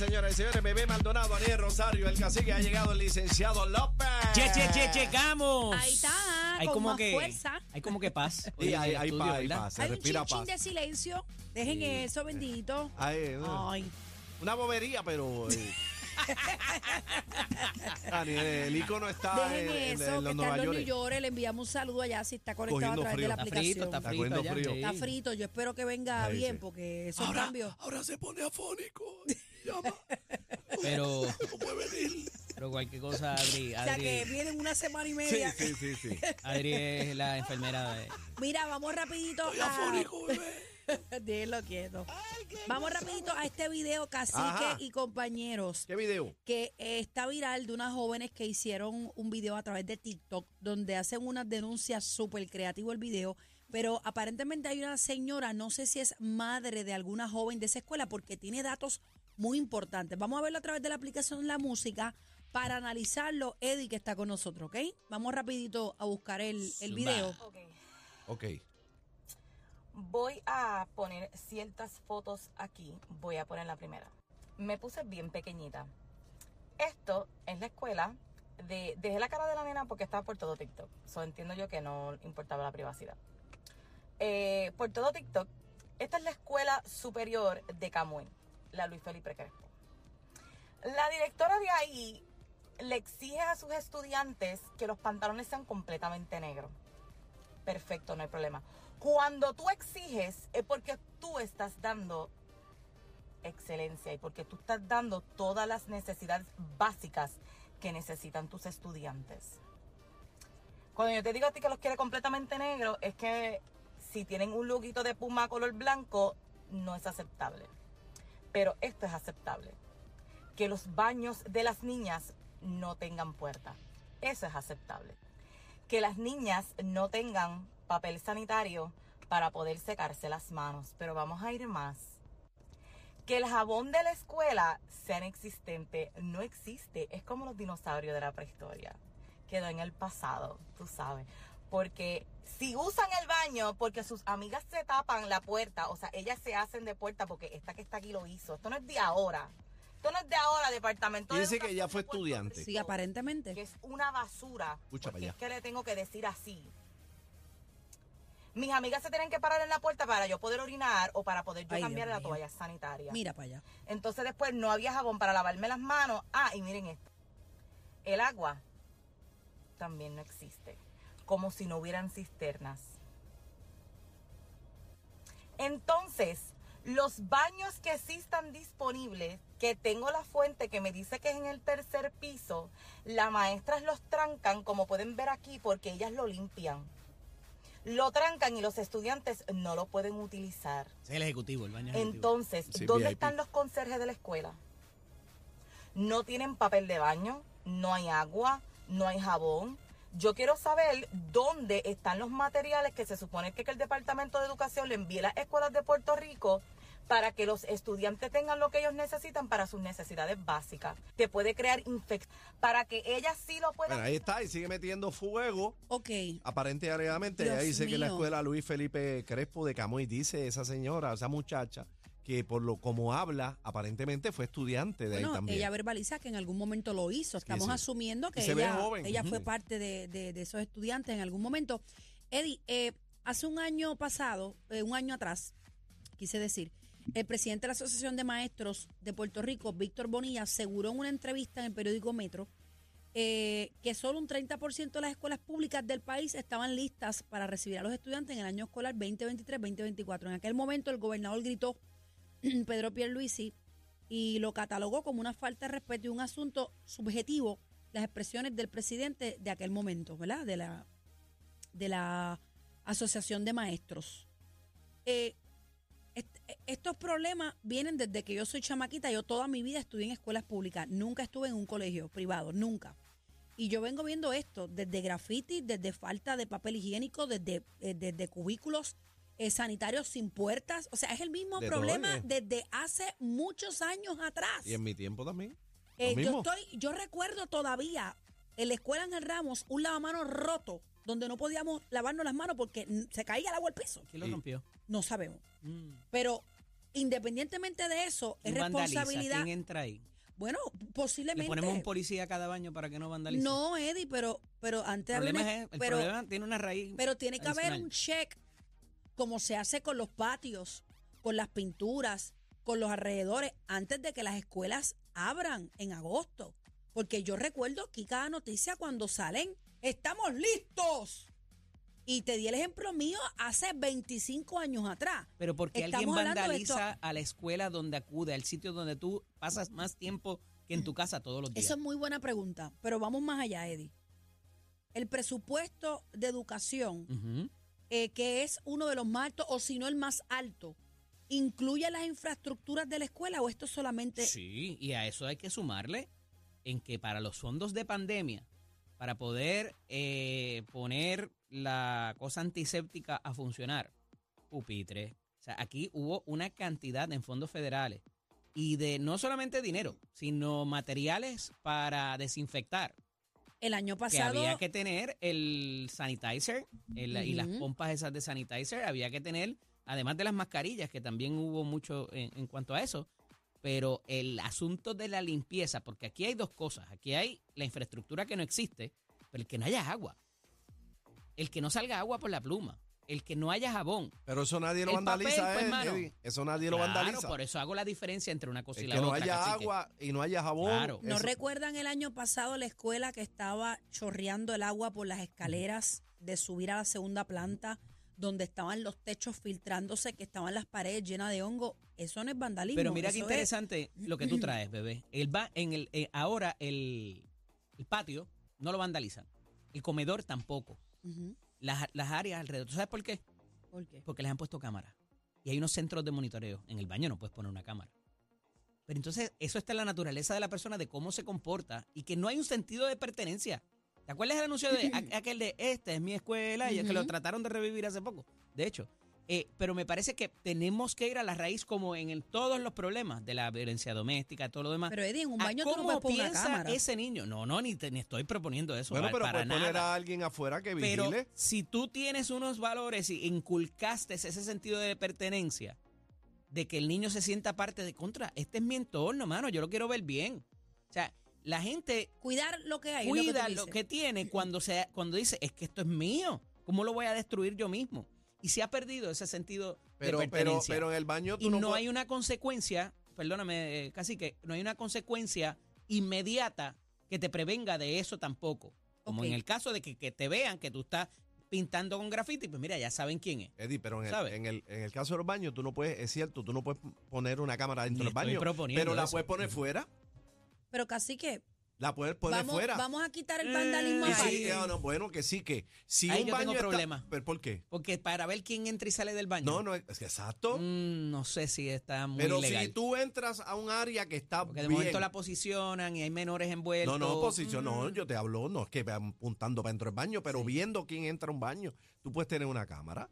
señoras y señores, bebé Maldonado, Aniel Rosario, el cacique ha llegado el licenciado López. Che, che, che, llegamos. Ahí está, Hay con como más que fuerza. hay como que paz. Sí, hay, hay estudio, paz, hay paz, se Hay un respira chin paz. de silencio. Dejen Sí. eso, bendito. Ay, no. Ay, Una bobería, pero... eh. Daniel, el icono está dejen en, en- eso, en que los está Nueva en los York. New York. Le enviamos un saludo allá si está conectado Cogiendo a través frío. de la Está aplicación. frito, está Está frito cogiendo allá, frío. sí. Está frito. Yo espero que venga Ahí bien sí. porque esos Ahora, cambios. ahora se pone afónico. Llama, Pero no puede venir. pero cualquier cosa Adri, O sea que Adri, vienen una semana y Sí, media. sí, sí, sí. Adri es la enfermera de Mira, vamos rapidito Estoy a... afónico, bebé. Déjenlo quieto. Vamos rapidito a este video, cacique Ajá. y compañeros. ¿Qué video? que eh, está viral de unas jóvenes que hicieron un video a través de TikTok donde hacen unas denuncias súper creativo el video, pero aparentemente hay una señora, no sé si es madre de alguna joven de esa escuela porque tiene datos muy importantes. Vamos a verlo a través de la aplicación La Música para analizarlo. Eddie que está con nosotros, ¿ok? Vamos rapidito a buscar el, el video. Ok. Ok. Voy a poner ciertas fotos aquí. Voy a poner la primera. Me puse bien pequeñita. Esto es la escuela. De, dejé la cara de la nena porque estaba por todo TikTok. So entiendo yo que no importaba la privacidad. Eh, por todo TikTok, esta es la escuela superior de Camuy, la Luis Felipe Crespo. La directora de ahí le exige a sus estudiantes que los pantalones sean completamente negros. Perfecto, no hay problema. Cuando tú exiges es porque tú estás dando excelencia y porque tú estás dando todas las necesidades básicas que necesitan tus estudiantes. Cuando yo te digo a ti que los quiere completamente negros, es que si tienen un loguito de puma color blanco, no es aceptable. Pero esto es aceptable. Que los baños de las niñas no tengan puerta. Eso es aceptable que las niñas no tengan papel sanitario para poder secarse las manos. Pero vamos a ir más. Que el jabón de la escuela sea inexistente. No existe. Es como los dinosaurios de la prehistoria. Quedó en el pasado, tú sabes. Porque si usan el baño porque sus amigas se tapan la puerta, o sea, ellas se hacen de puerta porque esta que está aquí lo hizo. Esto no es de ahora. Esto no es de ahora, departamento de Dice que ella fue estudiante. Sí, aparentemente. que es una basura. Escucha porque para es que le tengo que decir así. Mis amigas se tienen que parar en la puerta para yo poder orinar o para poder yo Ay, cambiar Dios la toalla sanitaria. Mira para allá. Entonces después no había jabón para lavarme las manos. Ah, y miren esto. El agua también no existe. Como si no hubieran cisternas. Entonces, los baños que sí están disponibles, que tengo la fuente que me dice que es en el tercer piso, las maestras los trancan, como pueden ver aquí, porque ellas lo limpian. Lo trancan y los estudiantes no lo pueden utilizar. es el ejecutivo, el baño ejecutivo. Entonces, Sí, ¿dónde VIP. están los conserjes de la escuela? No tienen papel de baño, no hay agua, no hay jabón. Yo quiero saber dónde están los materiales que se supone que el Departamento de Educación le envíe a las escuelas de Puerto Rico para que los estudiantes tengan lo que ellos necesitan para sus necesidades básicas. Te puede crear infección para que ellas sí lo puedan. Bueno, ahí está, y sigue metiendo fuego. Ok. Aparente y alegadamente, Dios ella dice que la escuela Luis Felipe Crespo de Camuy, dice esa señora, esa muchacha, que por lo como habla, aparentemente fue estudiante de ahí también. ella verbaliza que en algún momento lo hizo. Estamos sí. asumiendo que ella, fue parte de, de- de esos estudiantes en algún momento. Eddie, eh, hace un año pasado, eh, un año atrás, quise decir, el presidente de la Asociación de Maestros de Puerto Rico, Víctor Bonilla, aseguró en una entrevista en el periódico Metro eh, que solo un 30% de las escuelas públicas del país estaban listas para recibir a los estudiantes en el año escolar 2023-2024. En aquel momento el gobernador gritó, Pedro Pierluisi, y lo catalogó como una falta de respeto y un asunto subjetivo las expresiones del presidente de aquel momento, ¿verdad? De la, de la Asociación de Maestros. Eh, estos problemas vienen desde que yo soy chamaquita. Yo toda mi vida estudié en escuelas públicas. Nunca estuve en un colegio privado, nunca. Y yo vengo viendo esto desde graffiti, desde falta de papel higiénico, desde, eh, desde cubículos eh, sanitarios sin puertas. O sea, es el mismo De todo, problema eh. desde hace muchos años atrás. Y en mi tiempo también. Eh, yo estoy, yo recuerdo todavía en la escuela en el Ramos un lavamanos roto donde no podíamos lavarnos las manos porque se caía el agua al piso. ¿Quién lo rompió? No sabemos. Mm. Pero independientemente de eso, es responsabilidad. ¿Quién entra ahí? Bueno, ¿Le posiblemente. ponemos un policía cada baño para que no vandalice? no, Eddie, pero, pero antes El problema, una- es, el pero, problema tiene una raíz. pero tiene que haber un check como se hace con los patios, con las pinturas, con los alrededores, antes de que las escuelas abran en agosto. Porque yo recuerdo aquí cada noticia cuando salen, estamos listos. Y te di el ejemplo mío hace 25 años atrás. Pero porque alguien Estamos esto- vandaliza a la escuela donde acude, al sitio donde tú pasas más tiempo que en tu casa todos los días. Eso es muy buena pregunta, pero vamos más allá, Eddie. El presupuesto de educación, eh, que es uno de los más altos, o si no el más alto, ¿incluye las infraestructuras de la escuela o esto solamente Sí, y a eso hay que sumarle en que para los fondos de pandemia, para poder eh, poner la cosa antiséptica a funcionar, pupitre. O sea, aquí hubo una cantidad en fondos federales y de no solamente dinero, sino materiales para desinfectar. el año que pasado? había que tener el sanitizer el- y las pompas esas de sanitizer, había que tener, además de las mascarillas, que también hubo mucho en, en cuanto a eso, pero el asunto de la limpieza, porque aquí hay dos cosas, aquí hay la infraestructura que no existe, pero el que no haya agua, el que no salga agua por la pluma, el que no haya jabón. Pero eso nadie lo El papel, vandaliza, pues, eh, mano. Eddie. Eso nadie lo Claro, vandaliza. por eso hago la diferencia entre una cosa y Es la que no otra. haya agua y no haya jabón. Claro. ¿No eso- recuerdan el año pasado la escuela que estaba chorreando el agua por las escaleras de subir a la segunda planta, donde estaban los techos filtrándose, que estaban las paredes llenas de hongo? Eso no es vandalismo. Pero mira qué es- interesante lo que tú traes, bebé. El va en el eh, ahora el, el patio no lo vandalizan. El comedor tampoco. Las, las áreas alrededor. ¿Tú sabes por qué? ¿Por qué? Porque les han puesto cámaras. Y hay unos centros de monitoreo. En el baño no puedes poner una cámara. Pero entonces eso está en la naturaleza de la persona, de cómo se comporta y que no hay un sentido de pertenencia. ¿Te acuerdas del anuncio de aquel de esta es mi escuela y es que lo trataron de revivir hace poco? De hecho, eh, pero me parece que tenemos que ir a la raíz como en el- todos los problemas de la violencia doméstica, todo lo demás. Pero Eddie, en un ¿A baño tú no ¿Cómo puedes poner una piensa cámara. ese niño? No, no, ni, te- ni estoy proponiendo eso. Bueno, pero para puedes poner nada. a alguien afuera que Pero vigile. si tú tienes unos valores y inculcaste ese sentido de pertenencia, de que el niño se sienta parte de contra, este es mi entorno, mano, yo lo quiero ver bien. O sea, la gente Cuidar lo que hay. es lo que cuida lo que tiene cuando, se, cuando dice, es que esto es mío, ¿cómo lo voy a destruir yo mismo? Y se ha perdido ese sentido Pero, de pero, pertenencia. pero en el baño tú y no, hay una consecuencia, perdóname, casi que no hay una consecuencia inmediata que te prevenga de eso tampoco. Como en el caso de que, que te vean que tú estás pintando con grafiti, pues mira, ya saben quién es. Eddie, pero en el, en, el, en el caso de los baños, tú no puedes, es cierto, tú no puedes poner una cámara dentro Ni del baño. Pero la eso. puedes poner fuera. Pero casi que La puedes poner vamos, fuera. vamos a quitar el vandalismo Eh, sí, no, bueno, que sí, que si Ahí un yo baño tengo está- problema. ¿Pero por qué? Porque para ver quién entra y sale del baño. No, no, es que exacto. mm, no sé si está muy pero legal. si tú entras a un área que está Porque de bien. momento la posicionan y hay menores envueltos. No, no, posición, no, yo te hablo, no es que apuntando para dentro del baño, pero viendo quién entra a un baño, tú puedes tener una cámara.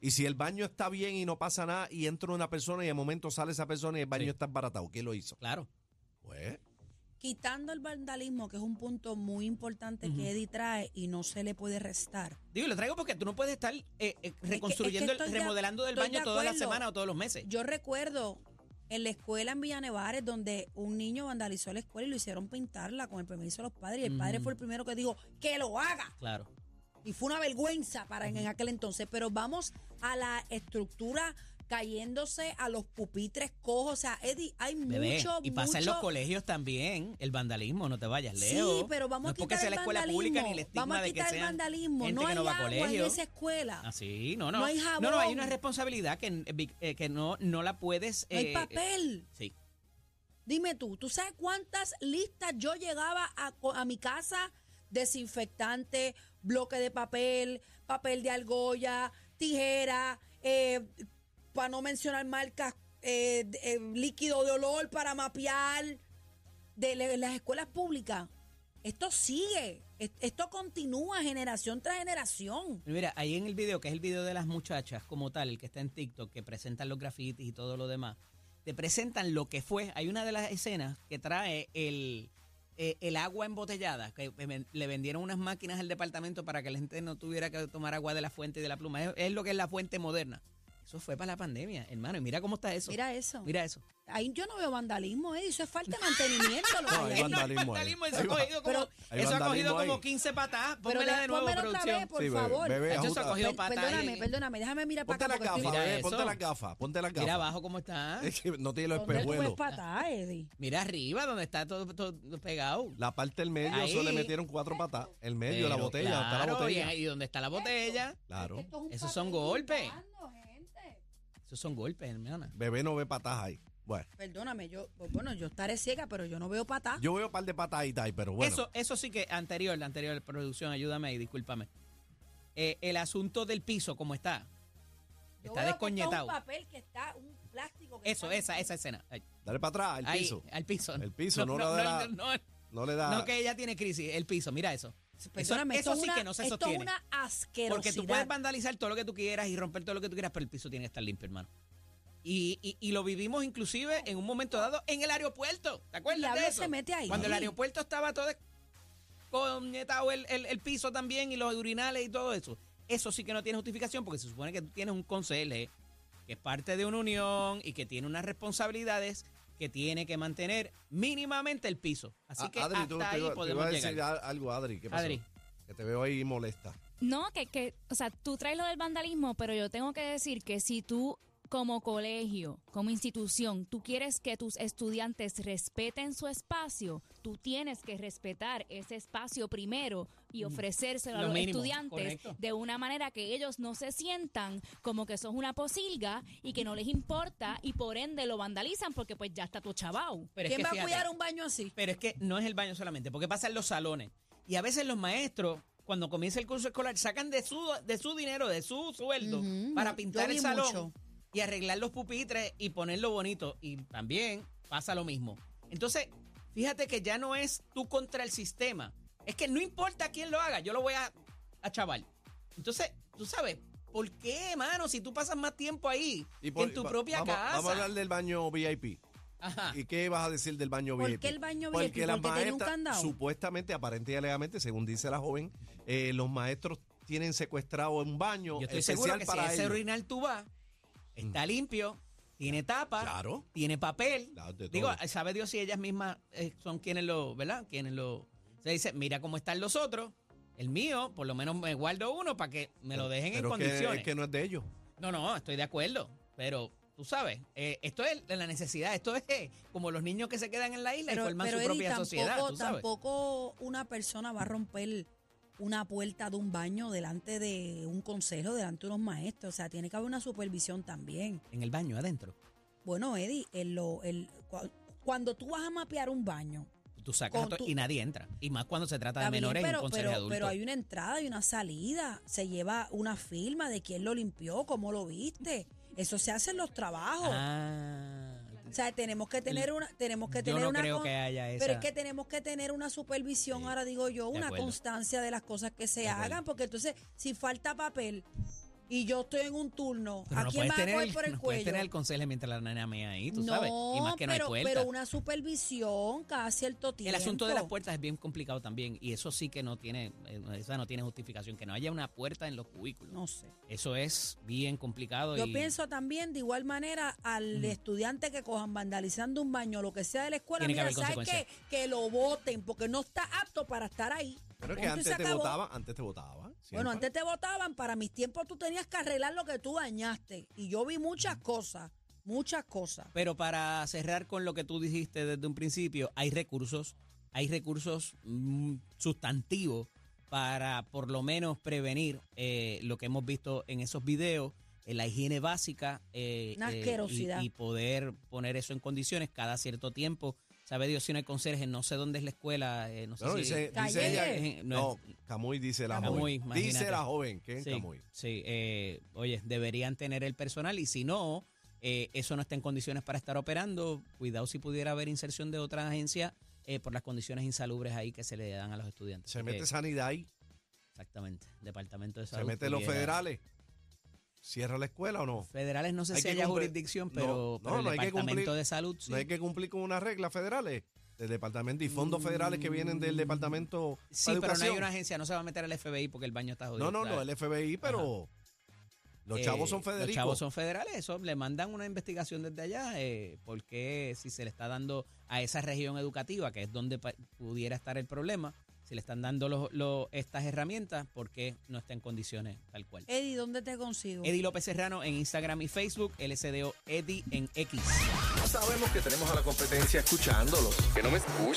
Y si el baño está bien y no pasa nada, y entra una persona y de momento sale esa persona y el baño Sí. está embaratado, ¿quién lo hizo? Claro. Pues, Quitando el vandalismo, que es un punto muy importante que Eddie trae y no se le puede restar. Digo, lo traigo porque tú no puedes estar eh, eh, es que reconstruyendo, el- estoy de- remodelando del baño de todas las acuerdo. semanas o todos los meses. Yo recuerdo en la escuela en Villanevares donde un niño vandalizó la escuela y lo hicieron pintarla con el permiso de los padres y el padre fue el primero que dijo que lo haga. Claro. Y fue una vergüenza para en aquel entonces. Pero vamos a la estructura cayéndose a los pupitres cojos. O sea, Eddie, hay Bebé, mucho, y pasa en los colegios también, el vandalismo, no te vayas, Leo. Sí, pero vamos no a es porque quitar sea el la escuela pública ni el estigma vamos a de que quitar el vandalismo. gente No que hay no va a en esa escuela. Así, no, no. No hay No, no, hay jabón. una responsabilidad que, eh, que no, no la puedes. No hay eh, papel. Sí. Dime tú, ¿tú sabes cuántas listas yo llegaba a, a mi casa? Desinfectante, bloque de papel, papel de argolla, tijera, eh, para no mencionar marcas, eh, eh, líquido de olor para mapear de, las escuelas públicas. Esto sigue, es- esto continúa generación tras generación. Mira, ahí en el video, que es el video de las muchachas como tal, el que está en TikTok, que presentan los grafitis y todo lo demás, te presentan lo que fue. Hay una de las escenas que trae el, eh, el agua embotellada, que le vendieron unas máquinas al departamento para que la gente no tuviera que tomar agua de la fuente y de la pluma. Es lo que es la fuente moderna. Eso fue para la pandemia, hermano. Y mira cómo está eso. Mira eso. Mira eso. Ahí yo no veo vandalismo, Eddie, eso es falta de mantenimiento. lo No, hay vandalismo ahí. Eso ha cogido como, Pero- eso ha cogido como ahí. 15 patadas. Pónmela de- nuevo, otra producción. vez, por Sí, bebé, favor. bebé, ajusta. ha cogido patas perdóname, ahí. perdóname, déjame mirar para Ponte acá. porque gafas, estoy- Mira bebé, ponte eso. las gafas, ponte las Mira gafas. abajo cómo está. Es que no tiene los ¿Dónde tú ves espejuelos. patas, Eddie? Mira arriba donde está todo, todo pegado. La parte del medio, Ahí. eso le metieron cuatro patas. El medio, la botella, está la claro, botella. Y, y donde está la botella, Claro. Esos son golpes. Esos son golpes, hermana. Bebé no ve patas ahí. Bueno, Perdóname, yo, pues, bueno, yo estaré ciega, pero yo no veo patas. yo veo un par de patas ahí, ahí, pero bueno. Eso, eso sí que anterior, la anterior producción, ayúdame ahí, discúlpame. Eh, el asunto del piso, ¿cómo está? Yo Está veo que esto descoñetado. Es un papel que está, un plástico que Eso, está- esa, esa escena. Ahí, Dale para atrás, el ahí, piso. al piso. El piso, no no, no, no, No le da. no que ella tiene crisis, el piso, mira eso. Perdóname, eso sí una- que no se esto sostiene. es una asquerosidad. Porque tú puedes vandalizar todo lo que tú quieras y romper todo lo que tú quieras, pero el piso tiene que estar limpio, hermano. Y, y- y lo vivimos inclusive en un momento dado en el aeropuerto. ¿Te acuerdas de eso? se mete ahí. Cuando el aeropuerto estaba todo coñetado el, el, el piso también y los urinales y todo eso. Eso sí que no tiene justificación porque se supone que tú tienes un conserje que es parte de una unión y que tiene unas responsabilidades que tiene que mantener mínimamente el piso. Así Ah, que Adri, hasta tú, te ahí te podemos iba a decir llegar. algo, Adri. ¿Qué pasó? Adri. Que te veo ahí molesta. No, que, que, o sea, tú traes lo del vandalismo, pero yo tengo que decir que si tú como colegio, como institución, tú quieres que tus estudiantes respeten su espacio, tú tienes que respetar ese espacio primero y ofrecérselo a Lo los mínimo, estudiantes correcto. de una manera que ellos no se sientan como que son una posilga y que no les importa y por ende lo vandalizan porque pues ya está tu chabao. Pero es ¿Quién que va a cuidar un baño así? Pero es que no es el baño solamente, porque pasa en los salones. Y a veces los maestros, cuando comienza el curso escolar, sacan de su, de su dinero, de su sueldo, para pintar el salón mucho. y arreglar los pupitres y ponerlo bonito. Y también pasa lo mismo. Entonces, fíjate que ya no es tú contra el sistema. Es que no importa quién lo haga, yo lo voy a, a chaval. Entonces, tú sabes, ¿por qué, mano? Si tú pasas más tiempo ahí, por- en tu va- propia vamos, casa. Vamos a hablar del baño VIP. Ajá. ¿Y qué vas a decir del baño ¿Por VIP? qué el baño Porque VIP? las ¿Porque un maestras, candado? supuestamente, aparente y alegadamente, según dice la joven, eh, los maestros tienen secuestrado un baño Yo estoy especial seguro que si para ese ellos. urinal tú vas, está limpio, tiene tapa, Claro. tiene papel. Claro, Digo, sabe Dios si ellas mismas eh, son quienes lo, ¿verdad? Quienes lo... Se dice, mira cómo están los otros. El mío, por lo menos me guardo uno para que me lo dejen en Pero es que- condiciones. es que no es de ellos. No, no, estoy de acuerdo. Pero tú sabes, eh, esto es de la necesidad. Esto es eh, como los niños que se quedan en la isla y forman su Eddie, propia tampoco, sociedad. ¿tú sabes? tampoco una persona va a romper una puerta de un baño delante de un consejo, delante de unos maestros. O sea, tiene que haber una supervisión también. En el baño, adentro. Bueno, Eddie, en lo, el, cua- cuando tú vas a mapear un baño, Tú sacas a tu- y nadie entra. Y más cuando se trata de menores en pero, un consejo pero, adulto. pero hay una entrada y una salida. Se lleva una firma de quién lo limpió, cómo lo viste. Eso se hace en los trabajos. Ah, O sea, tenemos que tener una, tenemos que Yo tener no una creo que haya esa. Pero es que tenemos que tener una supervisión, ahora digo yo, de una acuerdo. constancia de las cosas que se hagan, porque entonces, si falta papel y yo estoy en un turno, Pero ¿a no quién puedes va a tener coger el, por el no puedes cuello? tener el consejo mientras la nena mía ahí, tú no, sabes. Y más que no pero, hay puerta. pero una supervisión cada cierto tiempo. el asunto de las puertas es bien complicado también. Y eso sí que no tiene, eh, esa no tiene justificación. Que no haya una puerta en los cubículos. No sé. Eso es bien complicado. Yo y pienso también, de igual manera, al estudiante que cojan vandalizando un baño, lo que sea de la escuela, Tiene que mira, haber ¿sabes qué? consecuencias. Que lo voten, porque no está apto para estar ahí. Pero es que Punto y antes te acabó. votaban, antes te Bueno, antes te votaban, para mis tiempos tú tenías que arreglar lo que tú dañaste. Y yo vi muchas cosas, muchas cosas. Pero para cerrar con lo que tú dijiste desde un principio, hay recursos, hay recursos mm, sustantivos para por lo menos prevenir eh, lo que hemos visto en esos videos, en la higiene básica eh, Una eh, y poder poner eso en condiciones cada cierto tiempo. Sabe Dios si no hay conserje, no sé dónde es la escuela, eh, no sé No, si... dice, dice ella. Eh, No, Camuy dice la Camuy, joven. Dice la joven que es Sí, Camuy. sí, eh, oye, deberían tener el personal y si no, eh, eso no está en condiciones para estar operando, cuidado si pudiera haber inserción de otra agencia eh, por las condiciones insalubres ahí que se le dan a los estudiantes. Se mete sanidad ahí, Exactamente, Departamento de se Salud. mete los federales. ¿Cierra la escuela o no? Federales no sé Hay si haya cumplir- jurisdicción, no, pero, no, el no hay que Departamento cumplir- de Salud sí. No hay que cumplir con unas reglas federales del departamento y fondos federales que vienen del departamento Sí, pero no hay una agencia, no se va a meter al FBI porque el baño está jodido. No, no, no, el FBI, pero los chavos Eh, son federicos. Los chavos son federales, eso le mandan una investigación desde allá, eh, porque si se le está dando a esa región educativa, que es donde pudiera estar el problema, si le están dando los- los- estas herramientas, ¿por qué no está en condiciones tal cual? Eddie, ¿dónde te consigo? Eddie López Serrano en Instagram y Facebook, LSDO Eddie en X. Sabemos que tenemos a la competencia escuchándolos. Que no me escuche.